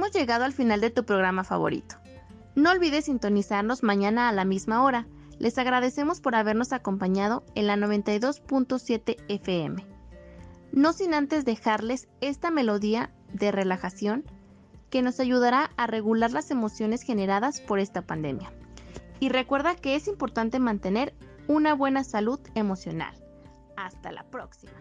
Hemos llegado al final de tu programa favorito. No olvides sintonizarnos mañana a la misma hora. Les agradecemos por habernos acompañado en la 92.7 FM. No sin antes dejarles esta melodía de relajación que nos ayudará a regular las emociones generadas por esta pandemia. Y recuerda que es importante mantener una buena salud emocional. Hasta la próxima.